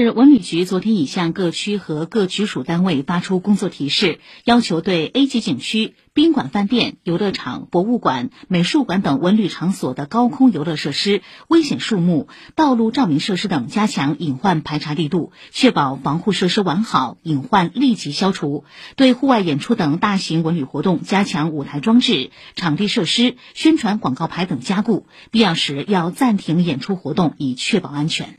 日，文旅局昨天已向各区和各局属单位发出工作提示，要求对 A 级景区、宾馆、饭店、游乐场、博物馆、美术馆等文旅场所的高空游乐设施、危险树木、道路照明设施等加强隐患排查力度，确保防护设施完好，隐患立即消除；对户外演出等大型文旅活动，加强舞台装置、场地设施、宣传广告牌等加固，必要时要暂停演出活动，以确保安全。